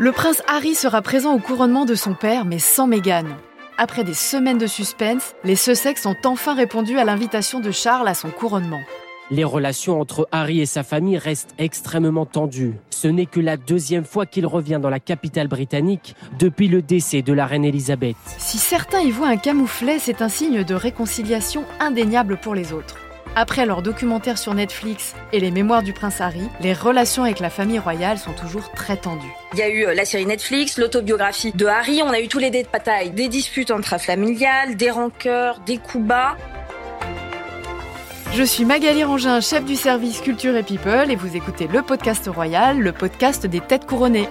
Le prince Harry sera présent au couronnement de son père, mais sans Meghan. Après des semaines de suspense, les Sussex ont enfin répondu à l'invitation de Charles à son couronnement. Les relations entre Harry et sa famille restent extrêmement tendues. Ce n'est que la deuxième fois qu'il revient dans la capitale britannique depuis le décès de la reine Elisabeth. Si certains y voient un camouflet, c'est un signe de réconciliation indéniable pour les autres. Après leur documentaire sur Netflix et les mémoires du prince Harry, les relations avec la famille royale sont toujours très tendues. Il y a eu euh, la série Netflix, l'autobiographie de Harry, on a eu tous les détails, des disputes intrafamiliales, des rancœurs, des coups bas. Je suis Magali Rangin, chef du service Culture et People, et vous écoutez le podcast royal, le podcast des têtes couronnées.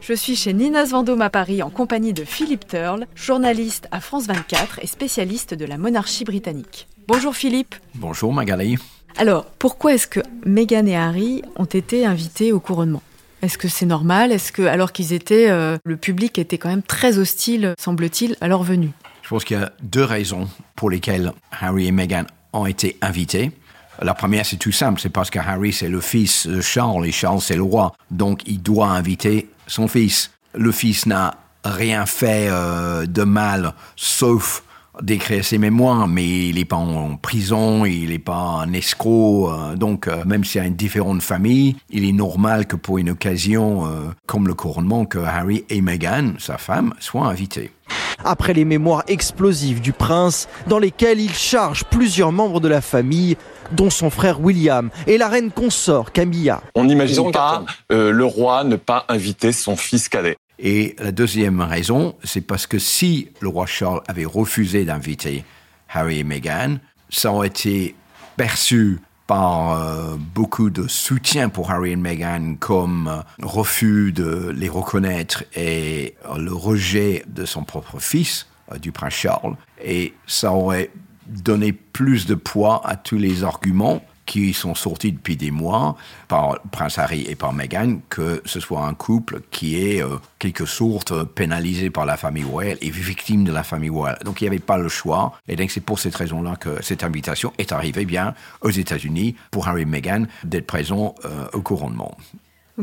Je suis chez Ninas Vendôme à Paris en compagnie de Philippe Turle, journaliste à France 24 et spécialiste de la monarchie britannique. Bonjour Philippe. Bonjour Magali. Alors, pourquoi est-ce que Meghan et Harry ont été invités au couronnement? Est-ce que c'est normal? Est-ce que, alors qu'ils étaient, euh, le public était quand même très hostile, semble-t-il, à leur venue? Je pense qu'il y a deux raisons pour lesquelles Harry et Meghan ont été invités. La première, c'est tout simple, c'est parce que Harry, c'est le fils de Charles et Charles, c'est le roi. Donc, il doit inviter son fils. Le fils n'a rien fait euh, de mal, sauf d'écrire ses mémoires, mais il n'est pas en prison, il n'est pas un escroc. euh, donc, euh, même s'il y a une différente famille, il est normal que pour une occasion comme le couronnement, que Harry et Meghan, sa femme, soient invités. Après les mémoires explosives du prince, dans lesquelles il charge plusieurs membres de la famille, dont son frère William et la reine consort Camilla. On n'imagine pas euh, le roi ne pas inviter son fils cadet. Et la deuxième raison, c'est parce que si le roi Charles avait refusé d'inviter Harry et Meghan, ça aurait été perçu par euh, beaucoup de soutien pour Harry et Meghan comme euh, refus de les reconnaître et euh, le rejet de son propre fils, du prince Charles. Et ça aurait donné plus de poids à tous les arguments qui sont sortis depuis des mois par Prince Harry et par Meghan, que ce soit un couple qui est euh, quelque sorte pénalisé par la famille royale et victime de la famille royale. Donc il n'y avait pas le choix. Et donc c'est pour cette raison-là que cette invitation est arrivée bien aux États-Unis pour Harry et Meghan d'être présents euh, au couronnement.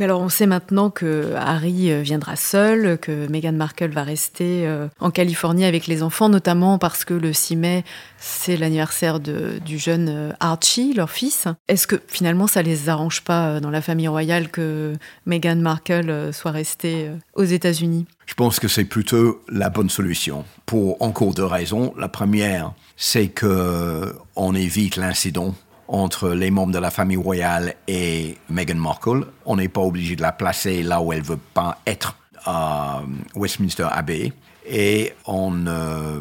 Alors on sait maintenant que Harry euh, viendra seul, que Meghan Markle va rester euh, en Californie avec les enfants, notamment parce que le 6 mai, c'est l'anniversaire du jeune euh, Archie, leur fils. Est-ce que finalement ça les arrange pas dans la famille royale que Meghan Markle soit restée aux États-Unis? Je pense que c'est plutôt la bonne solution pour encore deux raisons. La première, c'est que on évite l'incident entre les membres de la famille royale et Meghan Markle. On n'est pas obligé de la placer là où elle veut pas être, à Westminster Abbey. Et on euh,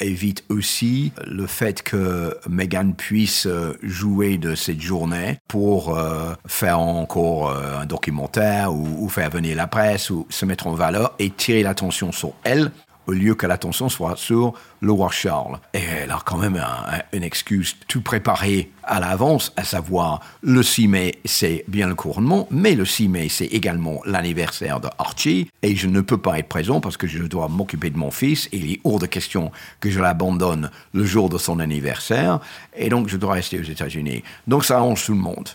évite aussi le fait que Meghan puisse euh, jouer de cette journée pour euh, faire encore un documentaire ou faire venir la presse ou se mettre en valeur et tirer l'attention sur elle au lieu que l'attention soit sur le roi Charles. Et elle a quand même un- un- une excuse tout préparée à l'avance, à savoir le 6 mai, c'est bien le couronnement, mais le 6 mai, c'est également l'anniversaire de Archie, et je ne peux pas être présent parce que je dois m'occuper de mon fils, et il est hors de question que je l'abandonne le jour de son anniversaire, et donc je dois rester aux États-Unis. Donc ça arrange tout le monde.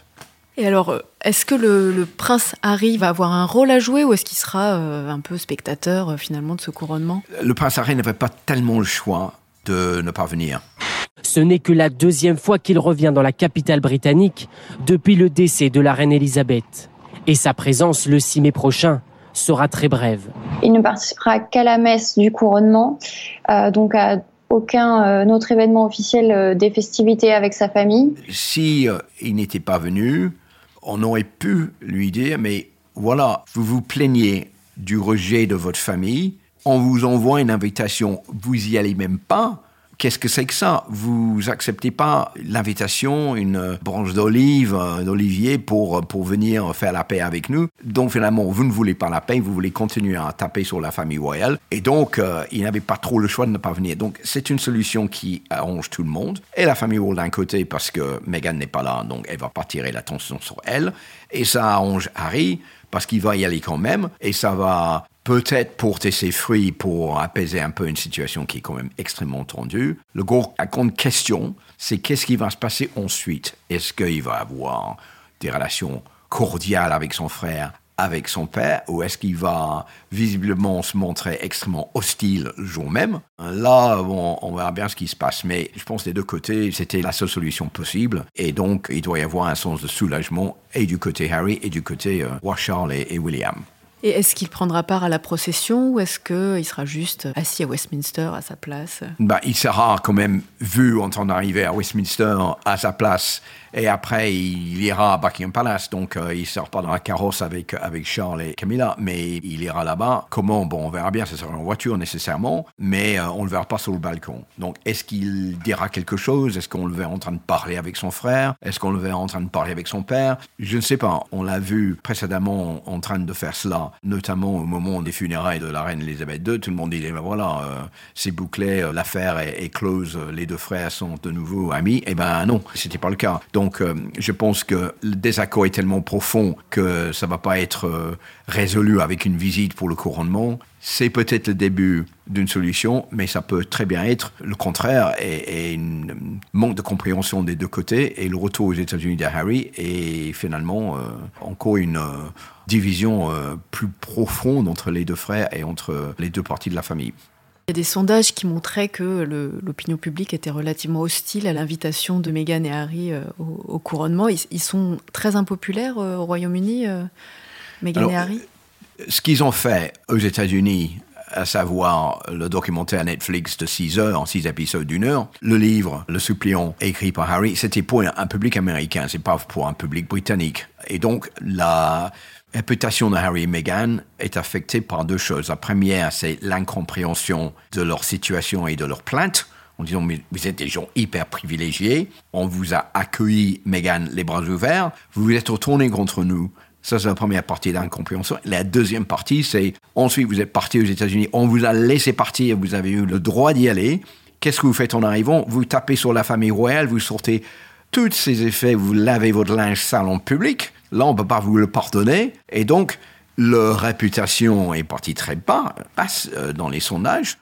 Et alors, euh, est-ce que le, le prince Harry va avoir un rôle à jouer ou est-ce qu'il sera euh, un peu spectateur euh, finalement de ce couronnement? Le prince Harry n'avait pas tellement le choix de ne pas venir. Ce n'est que la deuxième fois qu'il revient dans la capitale britannique depuis le décès de la reine Elisabeth. Et sa présence le 6 mai prochain sera très brève. Il ne participera qu'à la messe du couronnement, euh, donc à aucun euh, autre événement officiel euh, des festivités avec sa famille. si euh, il n'était pas venu, on aurait pu lui dire, mais voilà, vous vous plaignez du rejet de votre famille, on vous envoie une invitation, vous y allez même pas. Qu'est-ce que c'est que ça? Vous acceptez pas l'invitation, une branche d'olive, euh, d'olivier pour, euh, pour venir faire la paix avec nous? Donc finalement, vous ne voulez pas la paix, vous voulez continuer à taper sur la famille royale. Et donc, euh, il n'avait pas trop le choix de ne pas venir. Donc c'est une solution qui arrange tout le monde. Et la famille royale d'un côté, parce que Meghan n'est pas là, donc elle va pas tirer l'attention sur elle. Et ça arrange Harry, parce qu'il va y aller quand même, et ça va peut-être porter ses fruits pour apaiser un peu une situation qui est quand même extrêmement tendue. Le grande question, c'est qu'est-ce qui va se passer ensuite? Est-ce qu'il va avoir des relations cordiales avec son frère avec son père ou est-ce qu'il va visiblement se montrer extrêmement hostile le jour même? Là, on verra bien ce qui se passe. Mais je pense des deux côtés, c'était la seule solution possible. Et donc, il doit y avoir un sens de soulagement et du côté Harry et du côté euh, Charles et William. Et est-ce qu'il prendra part à la procession ou est-ce qu'il sera juste assis à Westminster à sa place? Bah, Il sera quand même vu en train d'arriver à Westminster à sa place et après, il ira à Buckingham Palace. Donc, euh, il ne sort pas dans la carrosse avec, avec Charles et Camilla, mais il ira là-bas. Comment? Bon, on verra bien, ce sera en voiture nécessairement, mais euh, on ne le verra pas sur le balcon. Donc, est-ce qu'il dira quelque chose? Est-ce qu'on le verra en train de parler avec son frère? Est-ce qu'on le verra en train de parler avec son père? Je ne sais pas. On l'a vu précédemment en train de faire cela, notamment au moment des funérailles de la reine Elisabeth II. Tout le monde disait, ben voilà, euh, c'est bouclé, l'affaire est, close, les deux frères sont de nouveau amis. Eh ben non, c'était pas le cas. Donc, euh, je pense que le désaccord est tellement profond que ça va pas être euh, résolu avec une visite pour le couronnement. C'est peut-être le début d'une solution, mais ça peut très bien être le contraire et, un manque de compréhension des deux côtés et le retour aux États-Unis de Harry et finalement euh, encore une division plus profonde entre les deux frères et entre les deux parties de la famille. Il y a des sondages qui montraient que l'opinion publique était relativement hostile à l'invitation de Meghan et Harry euh, au, couronnement. Ils, sont très impopulaires euh, au Royaume-Uni, euh, Meghan et Harry? Ce qu'ils ont fait aux États-Unis, à savoir le documentaire Netflix de 6 heures, en 6 épisodes d'une heure, le livre Le suppliant écrit par Harry, c'était pour un public américain, c'est pas pour un public britannique. Et donc, la réputation de Harry et Meghan est affectée par deux choses. La première, c'est l'incompréhension de leur situation et de leur plainte. En disant, mais vous êtes des gens hyper privilégiés, on vous a accueilli, Meghan, les bras ouverts, vous vous êtes retourné contre nous. Ça, c'est la première partie d'incompréhension. La deuxième partie, c'est ensuite, vous êtes parti aux États-Unis, on vous a laissé partir, vous avez eu le droit d'y aller. Qu'est-ce que vous faites en arrivant? Vous tapez sur la famille royale, vous sortez tous ces effets, vous lavez votre linge sale en public. Là, on ne peut pas vous le pardonner. Et donc, leur réputation est partie très bas, passe euh, dans les sondages.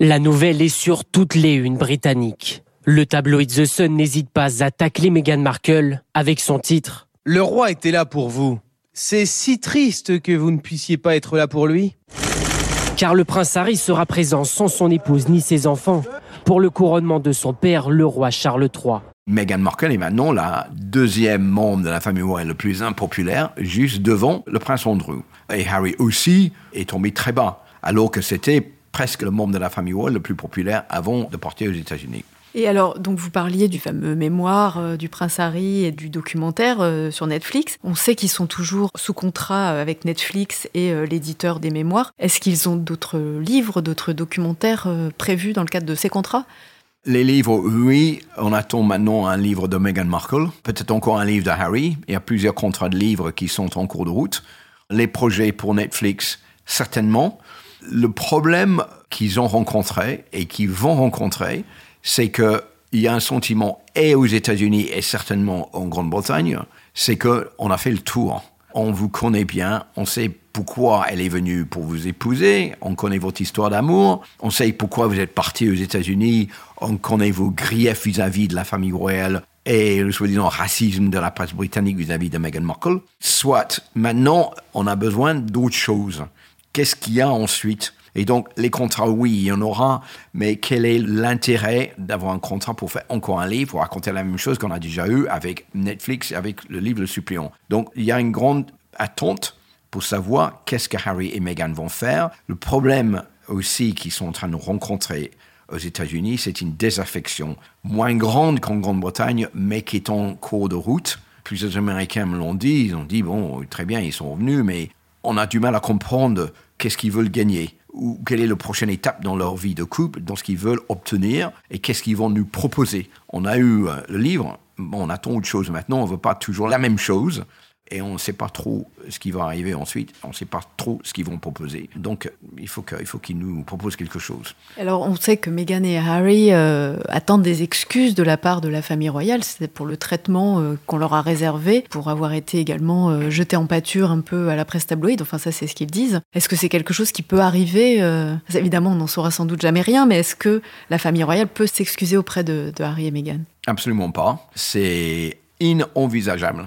La nouvelle est sur toutes les unes britanniques. Le tabloïd The Sun n'hésite pas à tacler Meghan Markle avec son titre. Le roi était là pour vous. C'est si triste que vous ne puissiez pas être là pour lui. Car le prince Harry sera présent sans son épouse ni ses enfants pour le couronnement de son père, le roi Charles III. Meghan Markle est maintenant la deuxième membre de la famille royale le plus impopulaire, juste devant le prince Andrew. Et Harry aussi est tombé très bas, alors que c'était presque le membre de la famille royale le plus populaire avant de partir aux États-Unis. Et alors, donc vous parliez du fameux mémoire euh, du prince Harry et du documentaire euh, sur Netflix. On sait qu'ils sont toujours sous contrat euh, avec Netflix et l'éditeur des mémoires. Est-ce qu'ils ont d'autres livres, d'autres documentaires prévus dans le cadre de ces contrats? Les livres, oui, on attend maintenant un livre de Meghan Markle, peut-être encore un livre de Harry. Il y a plusieurs contrats de livres qui sont en cours de route. Les projets pour Netflix, certainement. Le problème qu'ils ont rencontré et qu'ils vont rencontrer, c'est qu'il y a un sentiment, et aux États-Unis et certainement en Grande-Bretagne, c'est qu'on a fait le tour. On vous connaît bien, on sait pourquoi elle est venue pour vous épouser, on connaît votre histoire d'amour, on sait pourquoi vous êtes parti aux États-Unis, on connaît vos griefs vis-à-vis de la famille royale et le soi-disant racisme de la presse britannique vis-à-vis de Meghan Markle. Soit maintenant, on a besoin d'autres choses. Qu'est-ce qu'il y a ensuite et donc, les contrats, oui, il y en aura, mais quel est l'intérêt d'avoir un contrat pour faire encore un livre, pour raconter la même chose qu'on a déjà eu avec Netflix, avec le livre Le Suppliant. Donc, il y a une grande attente pour savoir qu'est-ce que Harry et Meghan vont faire. Le problème aussi qu'ils sont en train de rencontrer aux États-Unis, c'est une désaffection moins grande qu'en Grande-Bretagne, mais qui est en cours de route. Plusieurs Américains me l'ont dit, ils ont dit, bon, très bien, ils sont revenus, mais on a du mal à comprendre qu'est-ce qu'ils veulent gagner, ou quelle est la prochaine étape dans leur vie de couple, dans ce qu'ils veulent obtenir, et qu'est-ce qu'ils vont nous proposer. On a eu euh, le livre, on attend autre chose maintenant, on ne veut pas toujours la même chose, et on ne sait pas trop ce qui va arriver ensuite, on ne sait pas trop ce qu'ils vont proposer. Donc il faut qu'ils nous proposent quelque chose. Alors on sait que Meghan et Harry euh, attendent des excuses de la part de la famille royale, c'est pour le traitement euh, qu'on leur a réservé, pour avoir été également euh, jeté en pâture un peu à la presse tabloïde, enfin ça c'est ce qu'ils disent. Est-ce que c'est quelque chose qui peut arriver Évidemment on n'en saura sans doute jamais rien, mais est-ce que la famille royale peut s'excuser auprès de, de Harry et Meghan? Absolument pas. C'est inenvisageable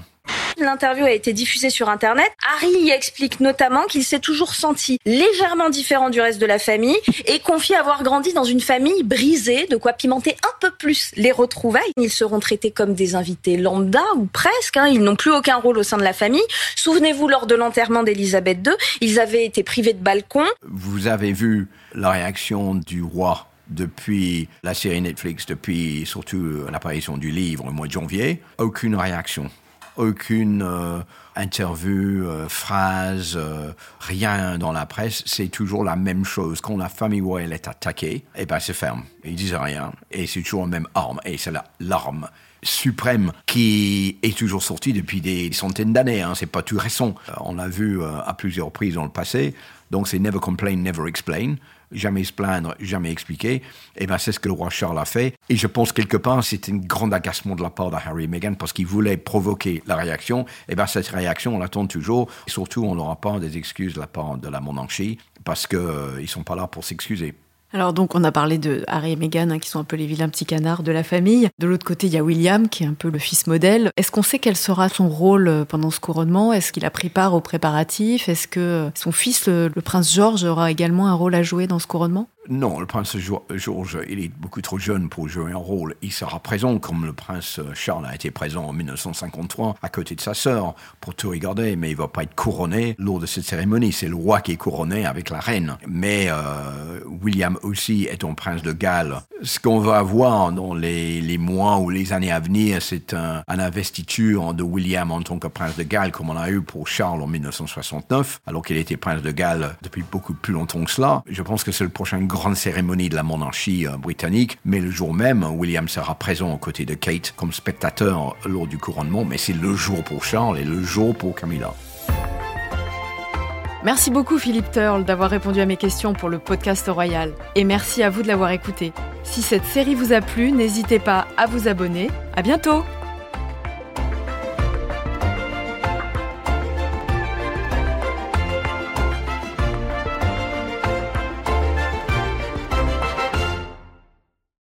L'interview a été diffusée sur Internet. Harry y explique notamment qu'il s'est toujours senti légèrement différent du reste de la famille et confie avoir grandi dans une famille brisée, de quoi pimenter un peu plus les retrouvailles. Ils seront traités comme des invités lambda ou presque. Hein. Ils n'ont plus aucun rôle au sein de la famille. Souvenez-vous, lors de l'enterrement d'Elisabeth II, ils avaient été privés de balcon. Vous avez vu la réaction du roi depuis la série Netflix, depuis surtout l'apparition du livre au mois de janvier, aucune réaction aucune euh, interview, euh, phrase, euh, rien dans la presse. C'est toujours la même chose. Quand la famille royale est attaquée, eh ben c'est ferme. Ils disent rien. Et c'est toujours la même arme. Et c'est l'arme suprême qui est toujours sortie depuis des centaines d'années. Hein. C'est pas tout récent. On l'a vu à plusieurs reprises dans le passé. Donc c'est never complain, never explain jamais se plaindre, jamais expliquer. Et eh ben c'est ce que le roi Charles a fait. Et je pense quelque part c'était un grand agacement de la part de Harry et Meghan parce qu'il voulait provoquer la réaction. Et eh ben cette réaction on l'attend toujours. Et surtout on n'aura pas des excuses de la part de la monarchie parce qu'ils euh, ne sont pas là pour s'excuser. Alors donc on a parlé de Harry et Meghan hein, qui sont un peu les vilains petits canards de la famille. De l'autre côté il y a William qui est un peu le fils modèle. Est-ce qu'on sait quel sera son rôle euh, pendant ce couronnement? Est-ce qu'il a pris part aux préparatifs? Est-ce que son fils, le prince George, aura également un rôle à jouer dans ce couronnement? Non, le prince George, il est beaucoup trop jeune pour jouer un rôle. Il sera présent comme le prince Charles a été présent en 1953 à côté de sa sœur pour tout regarder, mais il va pas être couronné lors de cette cérémonie. C'est le roi qui est couronné avec la reine. Mais euh, William aussi est un prince de Galles. Ce qu'on va voir dans les, mois ou les années à venir, c'est un, un, investiture de William en tant que prince de Galles, comme on a eu pour Charles en 1969, alors qu'il était prince de Galles depuis beaucoup plus longtemps que cela. Je pense que c'est le prochain grand grande cérémonie de la monarchie euh, britannique, mais le jour même, William sera présent aux côtés de Kate comme spectateur lors du couronnement, mais c'est le jour pour Charles et le jour pour Camilla. Merci beaucoup Philippe Turle d'avoir répondu à mes questions pour le podcast royal. Et merci à vous de l'avoir écouté. Si cette série vous a plu, n'hésitez pas à vous abonner. À bientôt!